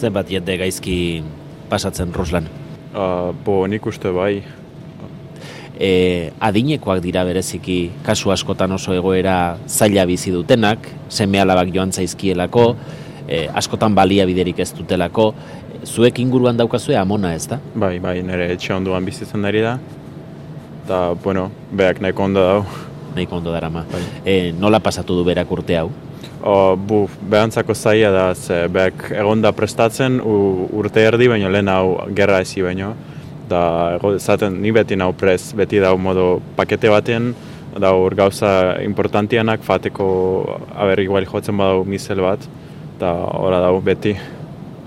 Zenbat jende gaizki pasatzen Ruslan? Uh, bo, nik uste bai. E, adinekoak dira bereziki kasu askotan oso egoera zaila bizi dutenak, seme alabak joan zaizkielako, e, askotan balia biderik ez dutelako, zuek inguruan daukazue amona ez da? bai, bai, nire etxe onduan bizitzen ari da. Eta, bueno, beak nahiko ondo dau. Nahiko ondo darama. Bai. E, nola pasatu du berak urte hau? O, bu, behantzako zaila da, ze beak egonda prestatzen u, urte erdi, baino lehen hau gerra ezi baino. Da, ego, zaten, ni beti nau prez, beti dau modo pakete baten, da hor gauza importantianak fateko, aber, igual jotzen badau misel bat, eta ora dau beti.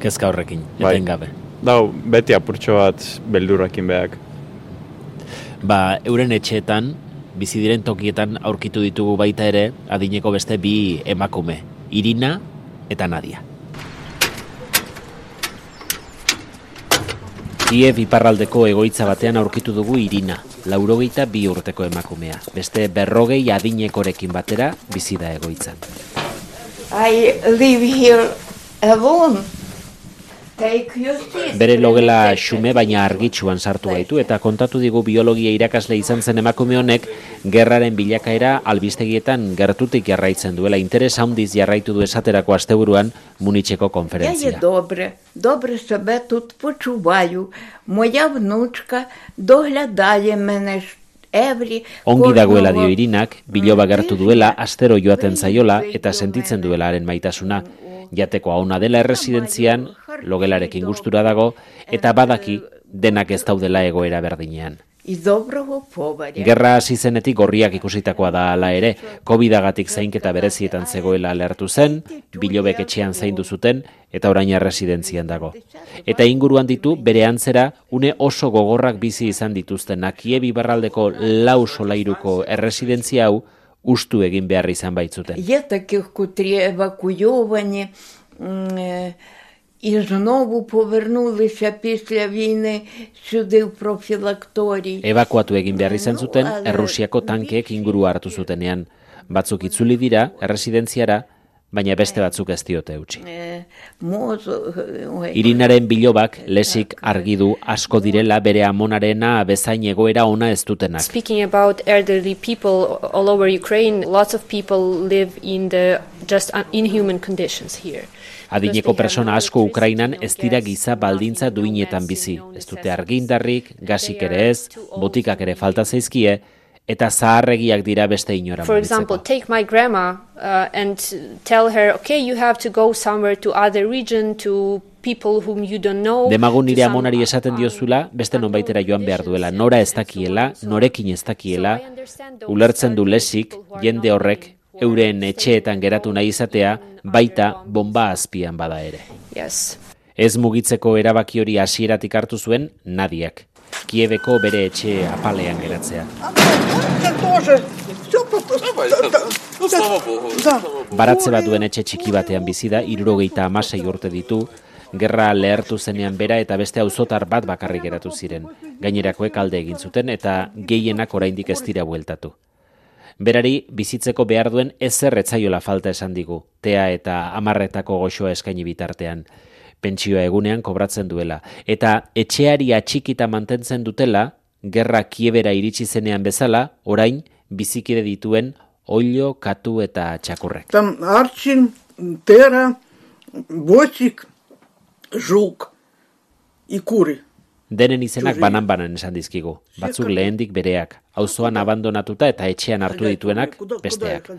Kezka horrekin, Bai. etengabe. Dau, beti apurtxo bat beldurrakin beak. Ba, euren etxeetan, bizi diren tokietan aurkitu ditugu baita ere, adineko beste bi emakume, Irina eta Nadia. Kiev iparraldeko egoitza batean aurkitu dugu Irina, laurogeita bi urteko emakumea. Beste berrogei adinekorekin batera bizi da egoitzan. I live here alone. Take your seat. Bere logela xume baina argitsuan sartu gaitu eta kontatu digu biologia irakasle izan zen emakume honek gerraren bilakaera albistegietan gertutik jarraitzen duela interes handiz jarraitu du esaterako asteburuan Munitzeko Я є konferentzia. добре, добре себе тут почуваю. Моя внучка доглядає мене ж every Ongi dagoela dio кожного- Irinak, biloba gertu duela, astero joaten zaiola eta sentitzen duela haren maitasuna. Jateko ona dela erresidentzian, logelarekin gustura dago eta badaki denak ez daudela egoera berdinean. Gerra hasi zenetik gorriak ikusitakoa da hala ere, Covidagatik zainketa berezietan zegoela alertu zen, bilobek etxean zaindu zuten eta orain residentzian dago. Eta inguruan ditu bere antzera une oso gogorrak bizi izan dituzten Akiebi bibarraldeko lau solairuko erresidentzia hau ustu egin behar izan baitzuten. Je takih, котрі евакуйовані м, е, і знову повернулися після війни сюди в профілакторій. Ebakuatu egin behar izan zuten, Errusiako tankeek inguru hartu zutenean. Batzuk itzuli dira, erresidentziara, baina bai. beste batzuk ez diote utzi. Eh, eh, eh, Irinaren bilobak lesik argi du asko direla bere amonarena bezain egoera ona ez dutenak. Speaking about elderly people all over Ukraine, lots of people live in the just inhuman conditions here. Adineko persona asko Ukrainan ez dira giza baldintza duinetan bizi. Ez dute argindarrik, gasik ere ez, botikak ere falta zaizkie, eta zaharregiak dira beste inora For example, take my grandma uh, and tell her, okay, you have to go somewhere to other region to people whom you don't know. Demagun nire amonari esaten diozula, beste nonbaitera joan behar duela, nora ez dakiela, norekin ez dakiela, ulertzen du lesik, jende horrek, euren etxeetan geratu nahi izatea, baita bomba azpian bada ere. Yes. Ez mugitzeko erabaki hori hasieratik hartu zuen Nadiak. Kiebeko bere etxe apalean geratzea. Baratze bat duen etxe txiki batean bizi da, irurogeita amasei urte ditu, gerra lehertu zenean bera eta beste auzotar bat bakarrik geratu ziren. Gainerakoek alde egin zuten eta gehienak oraindik ez dira bueltatu. Berari bizitzeko behar duen ezer etzaiola falta esan digu, tea eta amarretako goxoa eskaini bitartean pentsioa egunean kobratzen duela. Eta etxeari atxikita mantentzen dutela, gerra kiebera iritsi zenean bezala, orain bizikide dituen oilo, katu eta txakurrek. Tam hartxin, tera, botxik, juk, ikuri. Denen izenak banan-banan esan dizkigu, batzuk lehendik bereak, auzoan abandonatuta eta etxean hartu dituenak besteak.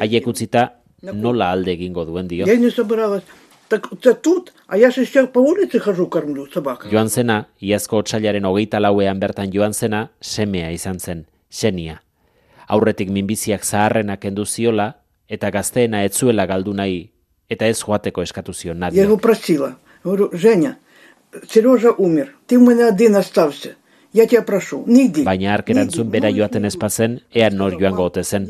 Haiek utzita nola alde egingo duen dio. Я не собиралась. Так это тут, а я же сейчас по улице хожу, кормлю собак. Joan zena, iazko otsailaren hogeita lauean bertan joan zena, semea izan zen, xenia. Aurretik minbiziak zaharrenak kendu ziola, eta gazteena etzuela galdu nahi, eta ez joateko eskatu zion Я nadia. его просила. Говорю, Женя, Сережа умер, ты у меня один остался. Ja te prosu, nidi. Baina ark erantzun bera joaten espazen, ea nor joango ote zen.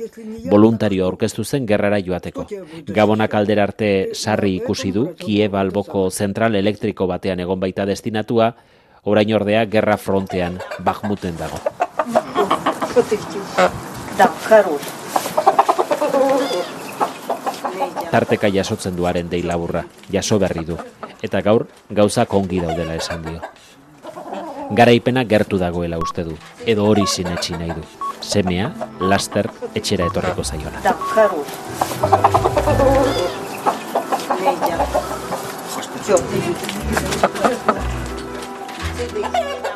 Voluntario aurkeztu zen gerrara joateko. Gabonak aldera arte sarri ikusi du, Kiev alboko zentral elektriko batean egon baita destinatua, orain ordea gerra frontean, bakmuten dago. Tarteka jasotzen duaren dei laburra, jaso berri du. Eta gaur, gauza kongi daudela esan dio garaipena gertu dagoela uste du, edo hori sinetxi nahi du. Semea, laster, etxera etorriko zaiona. Thank.